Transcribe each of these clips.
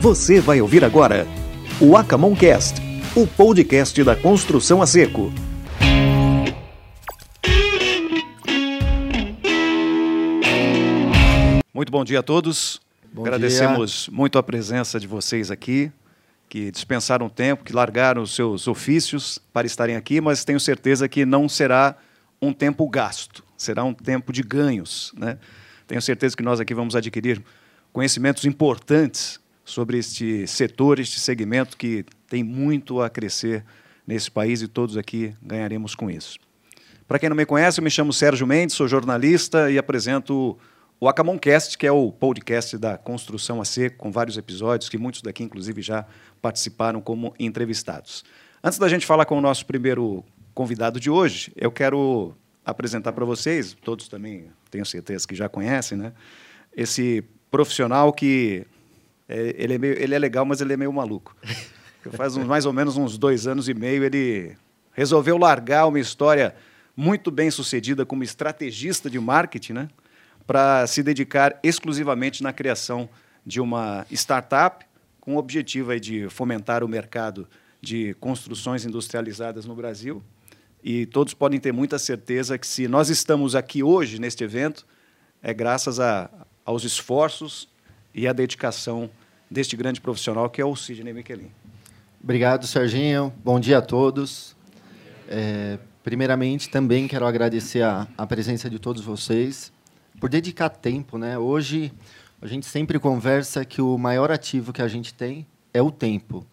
Você vai ouvir agora o Acamoncast, o podcast da construção a seco. Muito bom dia a todos. Bom Agradecemos dia. muito a presença de vocês aqui, que dispensaram tempo, que largaram os seus ofícios para estarem aqui, mas tenho certeza que não será um tempo gasto, será um tempo de ganhos. Né? Tenho certeza que nós aqui vamos adquirir conhecimentos importantes sobre este setor, este segmento que tem muito a crescer nesse país e todos aqui ganharemos com isso. Para quem não me conhece, eu me chamo Sérgio Mendes, sou jornalista e apresento o Acamoncast, que é o podcast da construção a seco, com vários episódios, que muitos daqui, inclusive, já participaram como entrevistados. Antes da gente falar com o nosso primeiro convidado de hoje, eu quero apresentar para vocês, todos também tenho certeza que já conhecem, né? esse profissional que é, ele, é meio, ele é legal, mas ele é meio maluco. Faz uns, mais ou menos uns dois anos e meio ele resolveu largar uma história muito bem sucedida como estrategista de marketing, né? para se dedicar exclusivamente na criação de uma startup com o objetivo aí de fomentar o mercado de construções industrializadas no Brasil. E todos podem ter muita certeza que se nós estamos aqui hoje neste evento, é graças a, aos esforços e à dedicação deste grande profissional que é o Sidney Michelin. Obrigado, Serginho. Bom dia a todos. É, primeiramente, também quero agradecer a, a presença de todos vocês por dedicar tempo, né? Hoje a gente sempre conversa que o maior ativo que a gente tem é o tempo.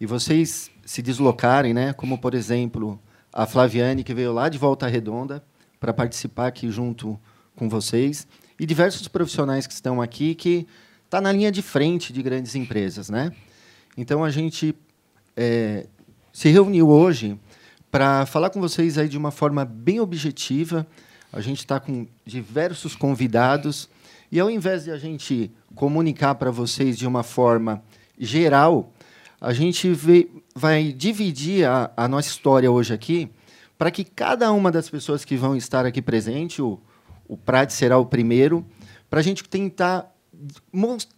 E vocês se deslocarem, né? Como por exemplo a Flaviane que veio lá de Volta Redonda para participar aqui junto com vocês e diversos profissionais que estão aqui que está na linha de frente de grandes empresas, né? Então a gente é, se reuniu hoje para falar com vocês aí de uma forma bem objetiva a gente está com diversos convidados e ao invés de a gente comunicar para vocês de uma forma geral, a gente vê, vai dividir a, a, nossa história hoje aqui para que cada uma das pessoas que vão estar aqui presente, o, o Prat será o primeiro, para a gente tentar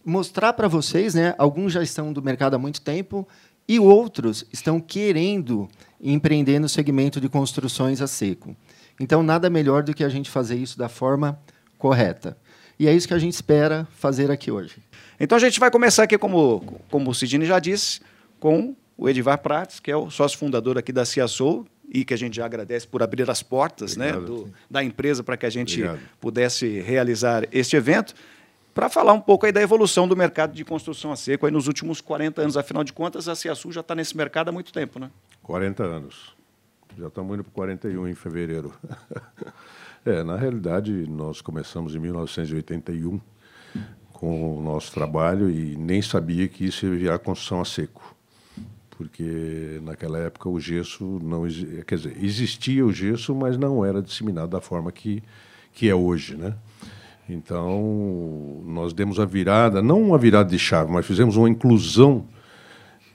mostrar para vocês, né? Alguns já estão do mercado há muito tempo e outros estão querendo empreender no segmento de construções a seco. Então, nada melhor do que a gente fazer isso da forma correta. E é isso que a gente espera fazer aqui hoje. Então, a gente vai começar aqui, como, como o Sidney já disse, com o Edivar Prates, que é o sócio fundador aqui da CIASOL, e que a gente já agradece por abrir as portas né, do, da empresa para que a gente Obrigado. pudesse realizar este evento, para falar um pouco aí da evolução do mercado de construção a seco aí nos últimos 40 anos. Afinal de contas, a CIASUL já está nesse mercado há muito tempo, né? 40 anos. Já estamos indo para 41 em fevereiro. é, na realidade, nós começamos em 1981 com o nosso trabalho e nem sabia que isso ia virar construção a seco. Porque naquela época o gesso não quer dizer, existia o gesso, mas não era disseminado da forma que, que é hoje, né? Então, nós demos a virada, não uma virada de chave, mas fizemos uma inclusão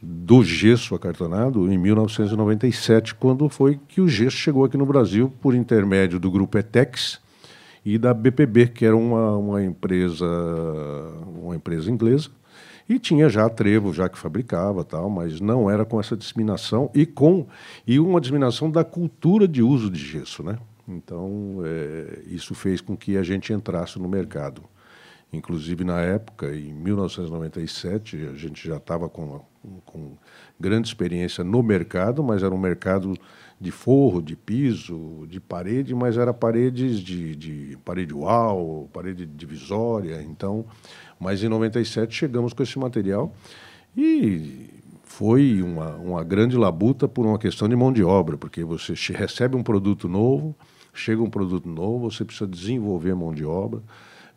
do gesso acartonado em 1997, quando foi que o gesso chegou aqui no Brasil por intermédio do grupo Etex e da BPB, que era uma, uma empresa uma empresa inglesa e tinha já trevo já que fabricava tal, mas não era com essa disseminação e com e uma disseminação da cultura de uso de gesso, né? Então é, isso fez com que a gente entrasse no mercado. Inclusive, na época, em 1997, a gente já estava com, com grande experiência no mercado, mas era um mercado de forro, de piso, de parede, mas era paredes de, de parede wall, parede divisória. Então, mas em 97 chegamos com esse material e foi uma, uma grande labuta por uma questão de mão de obra, porque você recebe um produto novo, chega um produto novo, você precisa desenvolver mão de obra.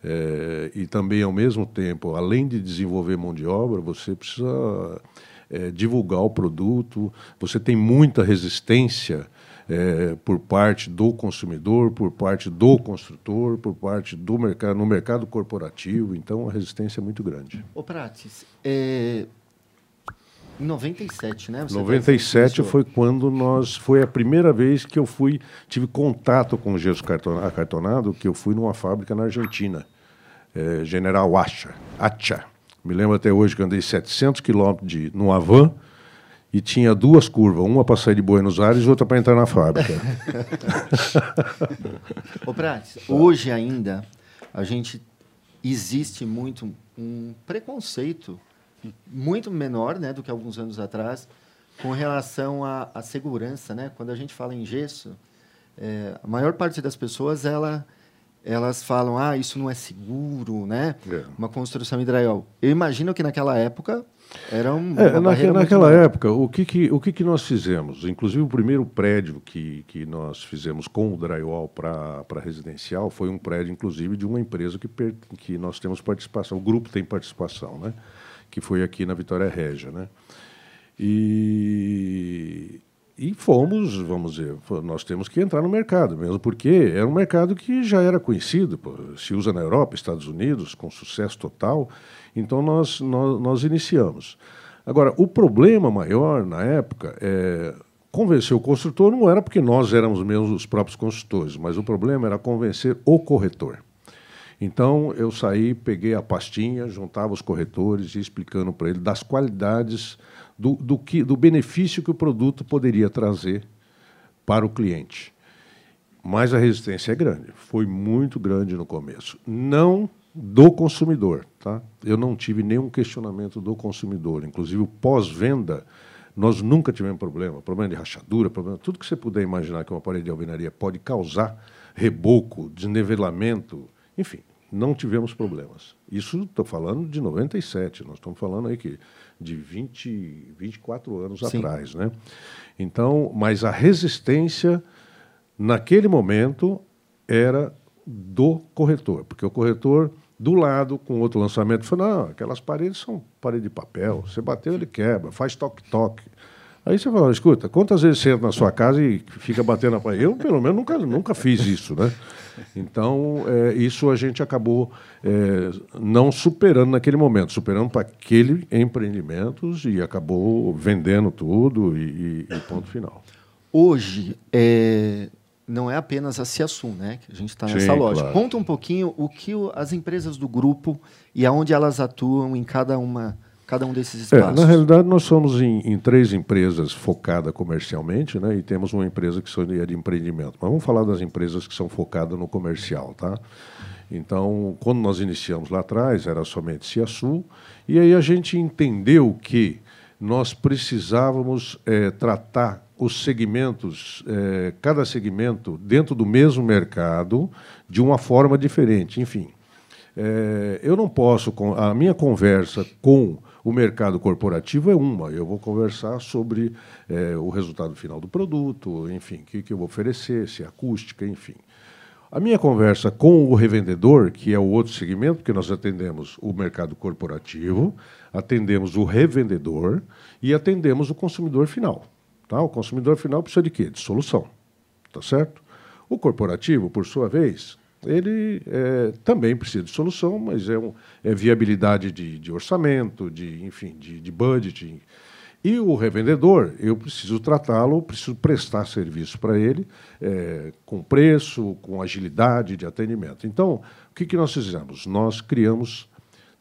É, e também, ao mesmo tempo, além de desenvolver mão de obra, você precisa é, divulgar o produto, você tem muita resistência é, por parte do consumidor, por parte do construtor, por parte do mercado, no mercado corporativo, então a resistência é muito grande. Ô Prates, em 97, né? Você 97 foi quando nós foi a primeira vez que eu fui tive contato com o gesso acartonado, que eu fui numa fábrica na Argentina é, General Acha, Acha, Me lembro até hoje que andei 700 quilômetros de, no Avan e tinha duas curvas, uma para sair de Buenos Aires e outra para entrar na fábrica. Ô, Prates, hoje ainda a gente existe muito um preconceito muito menor né, do que alguns anos atrás com relação à, à segurança. Né? Quando a gente fala em gesso, é, a maior parte das pessoas ela, elas falam ah isso não é seguro, né? É. Uma construção em drywall. Eu imagino que naquela época era um, é, naquela, naquela época, o que, que, o que, que nós fizemos? Inclusive, o primeiro prédio que, que nós fizemos com o drywall para residencial foi um prédio, inclusive, de uma empresa que, per, que nós temos participação, o grupo tem participação, né? Que foi aqui na Vitória Régia. Né? E, e fomos, vamos dizer, nós temos que entrar no mercado, mesmo porque era um mercado que já era conhecido, se usa na Europa, Estados Unidos, com sucesso total. Então nós, nós, nós iniciamos. Agora, o problema maior na época é convencer o construtor não era porque nós éramos mesmo os próprios construtores, mas o problema era convencer o corretor. Então eu saí, peguei a pastinha, juntava os corretores e explicando para ele das qualidades do, do, que, do benefício que o produto poderia trazer para o cliente. Mas a resistência é grande, foi muito grande no começo. Não do consumidor. Tá? Eu não tive nenhum questionamento do consumidor. Inclusive, o pós-venda, nós nunca tivemos problema. Problema de rachadura, problema, tudo que você puder imaginar que uma parede de alvenaria pode causar, reboco, desnivelamento, enfim, não tivemos problemas. Isso estou falando de 97, nós estamos falando aí que de 20, 24 anos Sim. atrás. Né? Então, mas a resistência, naquele momento, era do corretor, porque o corretor do lado, com outro lançamento, falou: não, aquelas paredes são parede de papel, você bateu, ele quebra, faz toque-toque. Aí você fala, escuta, quantas vezes você entra na sua casa e fica batendo na parede? Eu, pelo menos, nunca, nunca fiz isso, né? Então, é, isso a gente acabou é, não superando naquele momento, superando para aquele empreendimentos e acabou vendendo tudo e, e, e ponto final. Hoje, é, não é apenas a Ciasum, né? Que a gente está nessa loja. Claro. Conta um pouquinho o que as empresas do grupo e aonde elas atuam em cada uma cada um desses espaços? É, na realidade, nós somos em, em, três empresas focadas comercialmente, né? E temos uma empresa que seria de empreendimento. Mas vamos falar das empresas que são focadas no comercial, tá? Então, quando nós iniciamos lá atrás, era somente Ciasul, e aí a gente entendeu que nós precisávamos é, tratar os segmentos, eh, cada segmento dentro do mesmo mercado de uma forma diferente. Enfim, eh, eu não posso. A minha conversa com o mercado corporativo é uma. Eu vou conversar sobre eh, o resultado final do produto, enfim, o que, que eu vou oferecer, se é acústica, enfim. A minha conversa com o revendedor, que é o outro segmento, porque nós atendemos o mercado corporativo, atendemos o revendedor e atendemos o consumidor final. Tá? O consumidor final precisa de quê? De solução. Tá certo? O corporativo, por sua vez, ele é, também precisa de solução, mas é, um, é viabilidade de, de, orçamento, de, enfim, de, de budgeting. E o revendedor, eu preciso tratá-lo, preciso prestar serviço para ele, é, com preço, com agilidade de atendimento. Então, o que, que nós fizemos? Nós criamos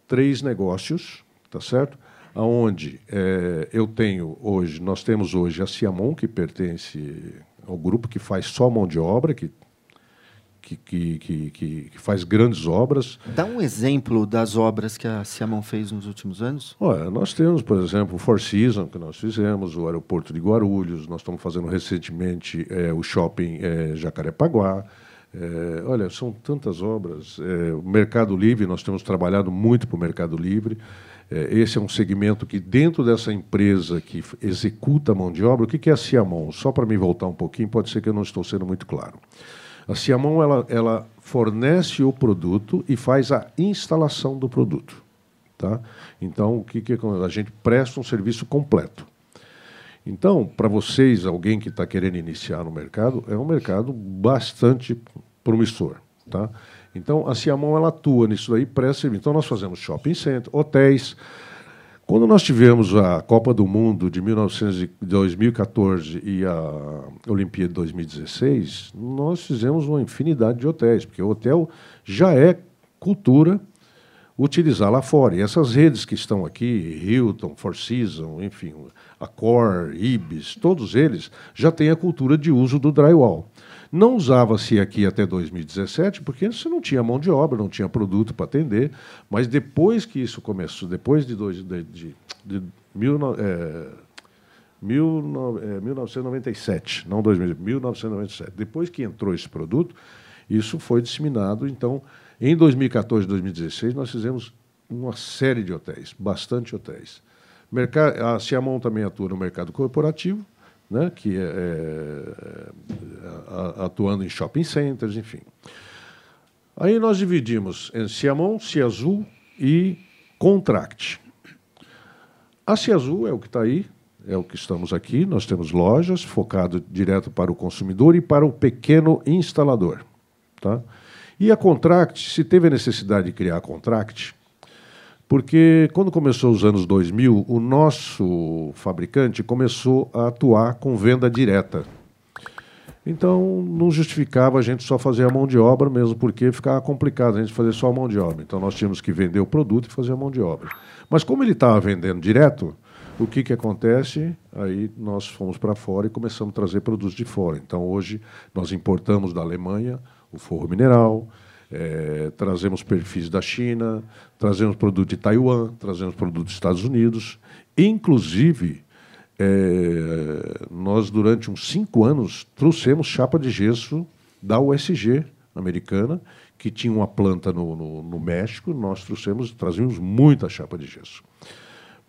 três negócios, tá certo? onde é, eu tenho hoje, nós temos hoje a Ciamon, que pertence ao grupo que faz só mão de obra, que, que, que, que, que faz grandes obras. Dá um exemplo das obras que a Ciamon fez nos últimos anos? Olha, nós temos, por exemplo, o Four Seasons, que nós fizemos, o aeroporto de Guarulhos, nós estamos fazendo recentemente é, o shopping é, Jacarepaguá, é, olha, são tantas obras. É, o Mercado Livre, nós temos trabalhado muito para o Mercado Livre. É, esse é um segmento que, dentro dessa empresa que executa a mão de obra, o que é a Ciamon? Só para me voltar um pouquinho, pode ser que eu não estou sendo muito claro. A Ciamon ela, ela fornece o produto e faz a instalação do produto. Tá? Então, o que, que a gente presta um serviço completo. Então, para vocês, alguém que está querendo iniciar no mercado, é um mercado bastante promissor. Tá? Então, a Ciamon ela atua nisso aí, presta Então, nós fazemos shopping center, hotéis. Quando nós tivemos a Copa do Mundo de 2014 e a Olimpíada de 2016, nós fizemos uma infinidade de hotéis, porque o hotel já é cultura, utilizar lá fora. E essas redes que estão aqui, Hilton, Four Seasons, enfim, a Core, Ibis, todos eles já têm a cultura de uso do drywall. Não usava-se aqui até 2017, porque você não tinha mão de obra, não tinha produto para atender, mas depois que isso começou, depois de, dois, de, de, de mil, é, mil, é, 1997, não 2000, 1997, depois que entrou esse produto, isso foi disseminado, então em 2014 e 2016, nós fizemos uma série de hotéis, bastante hotéis. A Ciamon também atua no mercado corporativo, né, que é, é, atuando em shopping centers, enfim. Aí nós dividimos em Ciamon, Ciazul e Contract. A Ciazul é o que está aí, é o que estamos aqui. Nós temos lojas focado direto para o consumidor e para o pequeno instalador. Tá? E a Contract, se teve a necessidade de criar a Contract, porque quando começou os anos 2000, o nosso fabricante começou a atuar com venda direta. Então, não justificava a gente só fazer a mão de obra, mesmo porque ficava complicado a gente fazer só a mão de obra. Então, nós tínhamos que vender o produto e fazer a mão de obra. Mas, como ele estava vendendo direto, o que, que acontece? Aí nós fomos para fora e começamos a trazer produtos de fora. Então, hoje, nós importamos da Alemanha o forro mineral, é, trazemos perfis da China, trazemos produto de Taiwan, trazemos produto dos Estados Unidos. Inclusive, é, nós, durante uns cinco anos, trouxemos chapa de gesso da USG americana, que tinha uma planta no, no, no México, nós trouxemos, trazíamos muita chapa de gesso.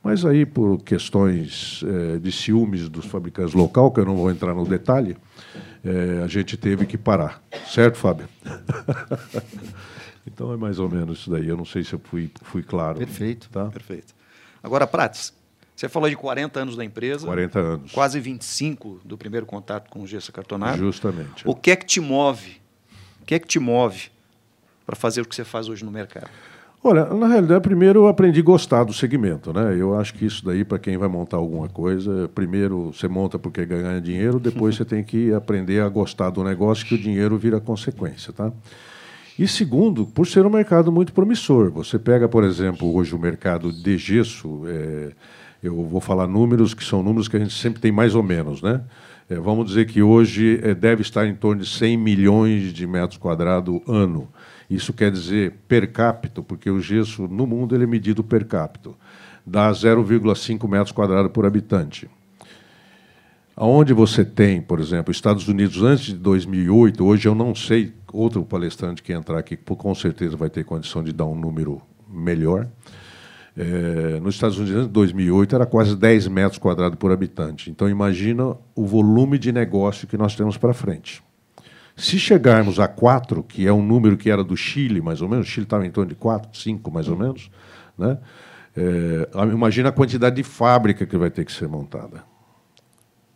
Mas aí, por questões é, de ciúmes dos fabricantes local, que eu não vou entrar no detalhe, é, a gente teve que parar. Certo, Fábio? então é mais ou menos isso daí. Eu não sei se eu fui, fui claro. Perfeito. Tá? Perfeito. Agora, Prates, você falou de 40 anos da empresa. 40 anos. Quase 25 do primeiro contato com o gesso cartonado. Justamente. O que é que te move? O que é que te move para fazer o que você faz hoje no mercado? Olha, na realidade, primeiro eu aprendi a gostar do segmento, né? Eu acho que isso daí, para quem vai montar alguma coisa, primeiro você monta porque ganha dinheiro, depois você tem que aprender a gostar do negócio, que o dinheiro vira consequência, tá? E segundo, por ser um mercado muito promissor. Você pega, por exemplo, hoje o mercado de gesso, é, eu vou falar números que são números que a gente sempre tem mais ou menos, né? É, vamos dizer que hoje é, deve estar em torno de 100 milhões de metros quadrados ano. Isso quer dizer per capita, porque o gesso no mundo ele é medido per capita, dá 0,5 metros quadrados por habitante. Aonde você tem, por exemplo, Estados Unidos antes de 2008, hoje eu não sei, outro palestrante que entrar aqui com certeza vai ter condição de dar um número melhor. É, nos Estados Unidos, em 2008, era quase 10 metros quadrados por habitante. Então, imagina o volume de negócio que nós temos para frente. Se chegarmos a 4, que é um número que era do Chile, mais ou menos, o Chile estava em torno de 4, 5, mais ou menos, né? É, imagina a quantidade de fábrica que vai ter que ser montada.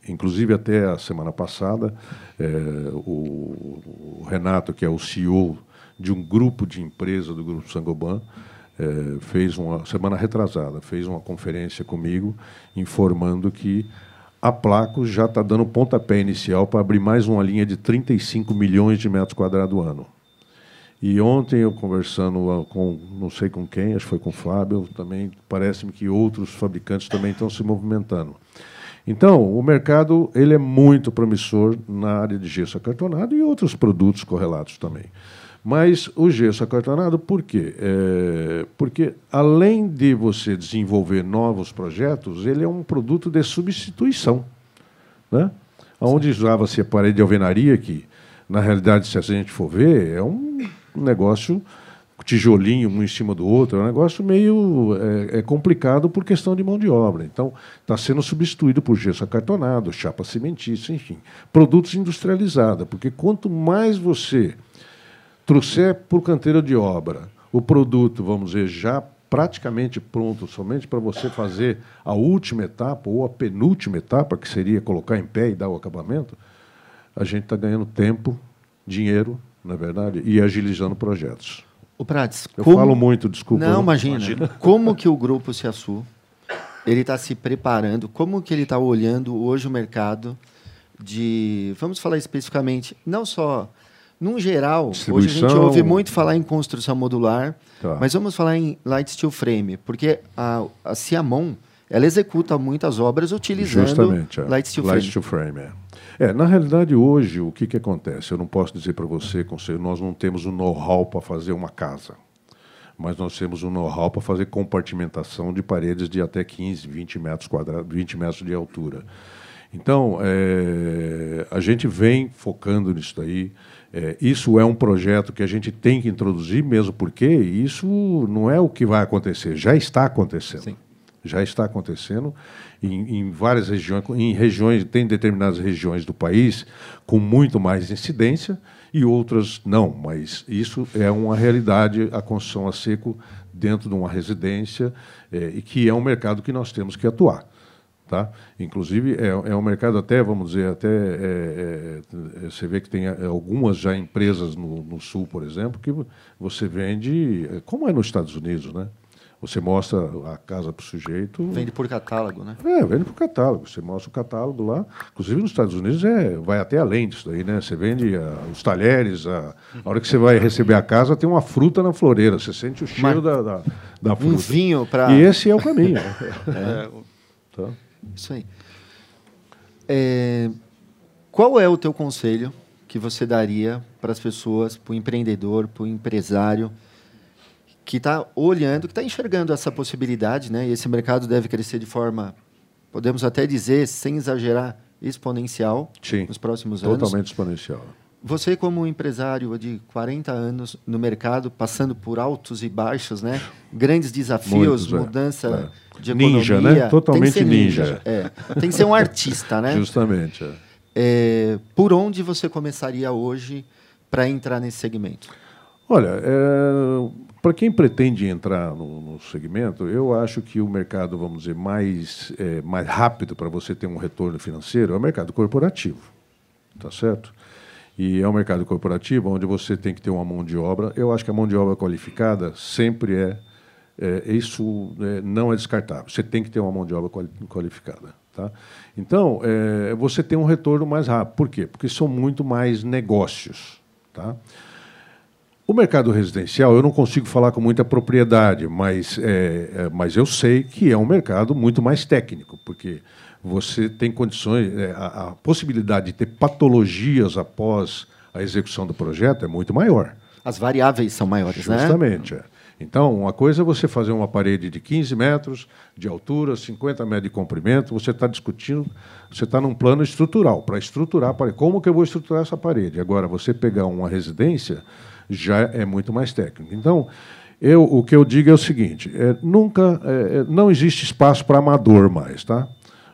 Inclusive, até a semana passada, é, o, o, Renato, que é o CEO de um grupo de empresa do Grupo Sangoban, é, fez uma semana retrasada, fez uma conferência comigo informando que a Placo já está dando pontapé inicial para abrir mais uma linha de 35 milhões de metros quadrados ano. E ontem eu conversando ah, com não sei com quem, acho que foi com o Fábio, também parece-me que outros fabricantes também estão se movimentando. Então, o mercado ele é muito promissor na área de gesso acartonado e outros produtos correlatos também. Mas o gesso acartonado, por quê? É, porque, além de você desenvolver novos projetos, ele é um produto de substituição. Né? Onde usava-se a parede de alvenaria, que, na realidade, se a gente for ver, é um negócio tijolinho um em cima do outro, é um negócio meio é, é complicado por questão de mão de obra. Então, está sendo substituído por gesso acartonado, chapa cimentícia, enfim, produtos industrializados, porque quanto mais você trouxer por canteiro de obra o produto, vamos dizer, já praticamente pronto, somente para você fazer a última etapa ou a penúltima etapa, que seria colocar em pé e dar o acabamento, a gente está ganhando tempo, dinheiro, na é verdade, e agilizando projetos. O Prates, eu como... falo muito, desculpa. Não, imagina. imagina. Como que o grupo Ciaçu ele está se preparando? Como que ele está olhando hoje o mercado de, vamos falar especificamente, não só Num geral, hoje a gente ouve muito falar em construção modular, tá. mas vamos falar em light steel frame, porque a, a Ciamon ela executa muitas obras utilizando Justamente, é. light steel light Steel frame é. é. na realidade, hoje, o que, que acontece? Eu não posso dizer para você, conselho, nós não temos o um know-how para fazer uma casa, mas nós temos o um know-how para fazer compartimentação de paredes de até 15, 20 metros quadrados, 20 metros de altura. Então, é, a gente vem focando nisso daí. É, isso é um projeto que a gente tem que introduzir, mesmo porque isso não é o que vai acontecer, já está acontecendo. Sim. Já está acontecendo em, em, várias regiões, em regiões, tem determinadas regiões do país com muito mais incidência e outras não, mas isso é uma realidade, a construção a seco dentro de uma residência, é, e que é um mercado que nós temos que atuar. Tá? Inclusive, é, é um mercado até, vamos dizer, até é, é, você vê que tem é, algumas já empresas no, no, Sul, por exemplo, que você vende, como é nos Estados Unidos, né? Você mostra a casa para o sujeito. Vende por catálogo, né? É, vende por catálogo. Você mostra o catálogo lá. Inclusive nos Estados Unidos é, vai até além disso daí, né? Você vende a, os talheres, a, a, hora que você vai receber a casa, tem uma fruta na floreira. Você sente o cheiro Mas, da, da, da, fruta. Um vinho para. E esse é o caminho. é. Tá. Isso aí. É, qual é o teu conselho que você daria para as pessoas, para o empreendedor, para o empresário que está olhando, que está enxergando essa possibilidade, né? E esse mercado deve crescer de forma, podemos até dizer, sem exagerar, exponencial Sim, nos próximos totalmente anos. Totalmente exponencial. Você, como empresário de 40 anos no mercado, passando por altos e baixos, né? grandes desafios, Muitos, é. mudança é. de economia. Ninja, né? Totalmente ninja. ninja. É. Tem que ser um artista, né? Justamente. É. É, por onde você começaria hoje para entrar nesse segmento? Olha, é, para quem pretende entrar no, no, segmento, eu acho que o mercado, vamos dizer, mais, mais rápido para você ter um retorno financeiro é o mercado corporativo. Tá certo? E é um mercado corporativo onde você tem que ter uma mão de obra. Eu acho que a mão de obra qualificada sempre é, é isso é, não é descartável. Você tem que ter uma mão de obra qualificada. Tá? Então, é, você tem um retorno mais rápido. Por quê? Porque são muito mais negócios. Tá? O mercado residencial, eu não consigo falar com muita propriedade, mas, é, é, mas eu sei que é um mercado muito mais técnico, porque você tem condições, é, a, a, possibilidade de ter patologias após a execução do projeto é muito maior. As variáveis são maiores, Justamente, né? Justamente. É. Então, uma coisa é você fazer uma parede de 15 metros de altura, 50 metros de comprimento, você está discutindo, você está num plano estrutural, para estruturar a parede. Como que eu vou estruturar essa parede? Agora, você pegar uma residência já é muito mais técnico. Então, eu, o que eu digo é o seguinte: é, nunca, é, é não existe espaço para amador mais, tá?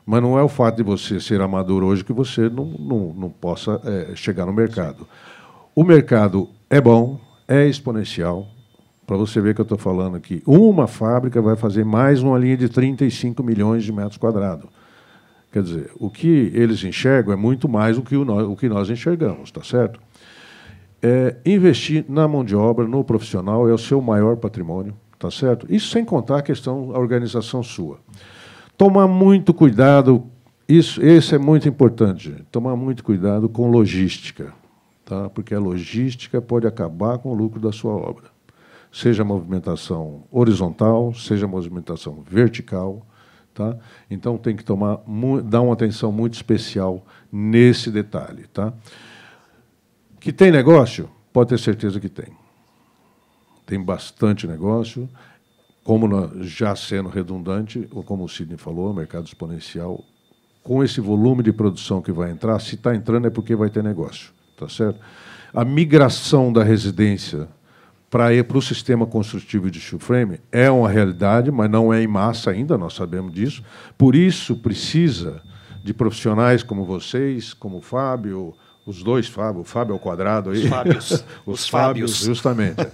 Mas não é o fato de você ser amador hoje que você não, não, não possa é, chegar no mercado. O mercado é bom, é exponencial. Para você ver que eu estou falando aqui, uma fábrica vai fazer mais uma linha de 35 milhões de metros quadrados. Quer dizer, o que eles enxergam é muito mais do que o, nós, o que nós enxergamos, tá certo? É, investir na mão de obra, no profissional, é o seu maior patrimônio, tá certo? Isso sem contar a questão da organização sua. Tomar muito cuidado, isso, esse é muito importante, tomar muito cuidado com logística, tá? porque a logística pode acabar com o lucro da sua obra. Seja movimentação horizontal, seja movimentação vertical. Tá? Então tem que tomar, dar uma atenção muito especial nesse detalhe. Tá? Que tem negócio? Pode ter certeza que tem. Tem bastante negócio como já sendo redundante, ou como o Sidney falou, mercado exponencial, com esse volume de produção que vai entrar, se está entrando é porque vai ter negócio, tá certo? A migração da residência para ir para o sistema construtivo de steel frame é uma realidade, mas não é em massa ainda, nós sabemos disso. Por isso precisa de profissionais como vocês, como o Fábio, os dois Fábio, o Fábio ao quadrado aí. Os Fábios. os, os Fábios, justamente.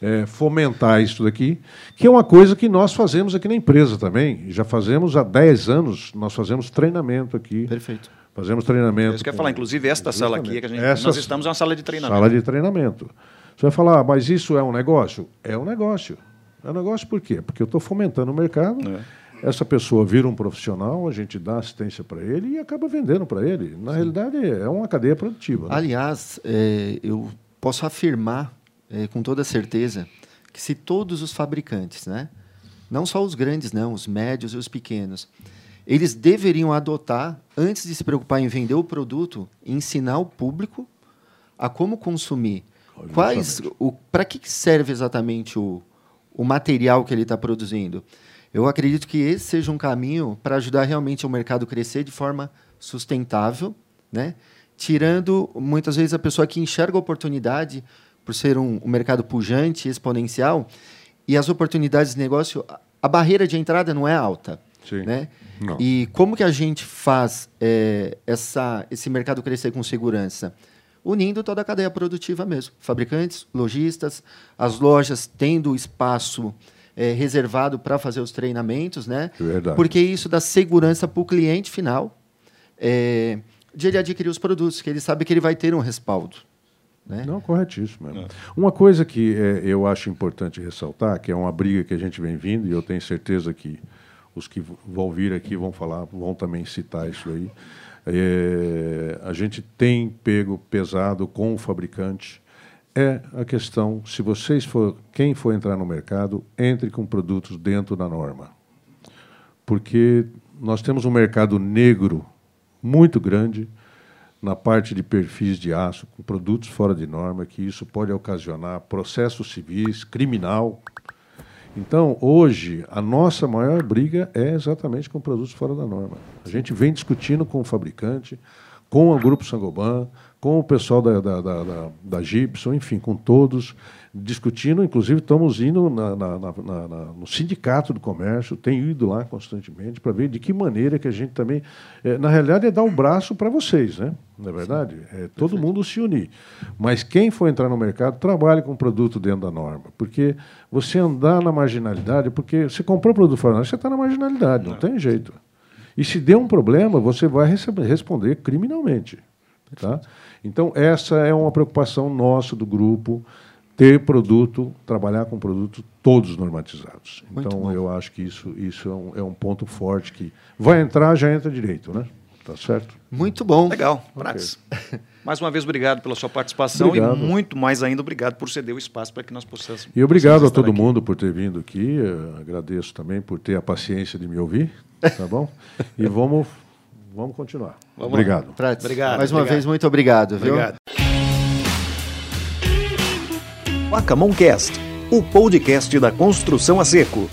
É, fomentar isso daqui, que é uma coisa que nós fazemos aqui na empresa também. Já fazemos há 10 anos, nós fazemos treinamento aqui. Perfeito. Fazemos treinamento. Isso quer falar, inclusive, esta sala aqui, que a gente, Essa, nós estamos numa sala de treinamento. Sala de treinamento. Você vai falar, ah, mas isso é um negócio? É um negócio. É um negócio por quê? Porque eu estou fomentando o mercado. É essa pessoa vira um profissional, a gente dá assistência para ele e acaba vendendo para ele. Na Sim. realidade, é uma cadeia produtiva. Né? Aliás, é, eu posso afirmar é, com toda certeza que se todos os fabricantes, né, não só os grandes, não, os médios e os pequenos, eles deveriam adotar, antes de se preocupar em vender o produto, ensinar o público a como consumir. Quais, para que serve exatamente o, o material que ele está produzindo? Eu acredito que esse seja um caminho para ajudar realmente o mercado a crescer de forma sustentável, né? tirando muitas vezes a pessoa que enxerga a oportunidade por ser um, um mercado pujante, exponencial, e as oportunidades de negócio, a barreira de entrada não é alta. Sim. Né? Não. E como que a gente faz é, essa, esse mercado crescer com segurança? Unindo toda a cadeia produtiva mesmo. Fabricantes, lojistas, as lojas tendo espaço é, reservado para fazer os treinamentos, né? Verdade. Porque isso dá segurança para o cliente final é, de ele adquirir os produtos, que ele sabe que ele vai ter um respaldo. Né? Não, corretíssimo. É. Uma coisa que é, eu acho importante ressaltar, que é uma briga que a gente vem vindo, e eu tenho certeza que os que vão vir aqui vão falar, vão também citar isso aí. É, a gente tem pego pesado com o fabricante. É a questão, se vocês for, quem for entrar no mercado, entre com produtos dentro da norma. Porque nós temos um mercado negro muito grande, na parte de perfis de aço, com produtos fora de norma, que isso pode ocasionar processos civis, criminal. Então, hoje, a nossa maior briga é exatamente com produtos fora da norma. A gente vem discutindo com o fabricante, com o Grupo Sangoban, com o pessoal da, da, da, da, da Gibson, enfim, com todos, discutindo, inclusive estamos indo na, na, na, no sindicato do comércio, tenho ido lá constantemente para ver de que maneira que a gente também, é, na realidade é dar um braço para vocês, né? Não é verdade? É todo mundo se unir. Mas quem for entrar no mercado, trabalhe com produto dentro da norma, porque você andar na marginalidade, porque você comprou produto fora você está na marginalidade, não, não tem jeito. E se der um problema, você vai receber, responder criminalmente. Tá? Então, essa é uma preocupação nossa do grupo, ter produto, trabalhar com produtos todos normatizados. Muito então, bom. eu acho que isso, isso é, um, é um ponto forte que vai entrar, já entra direito, né? Tá certo? Muito bom. Legal, Prates. Okay. Mais uma vez, obrigado pela sua participação obrigado. e muito mais ainda, obrigado por ceder o espaço para que nós possamos. E obrigado a todo aqui. mundo por ter vindo aqui. Eu agradeço também por ter a paciência de me ouvir, tá bom? e vamos, vamos continuar. Vamos obrigado. Prates, obrigado. Mais uma obrigado. vez, muito obrigado. Viu? Obrigado. Cast, o podcast da construção a seco.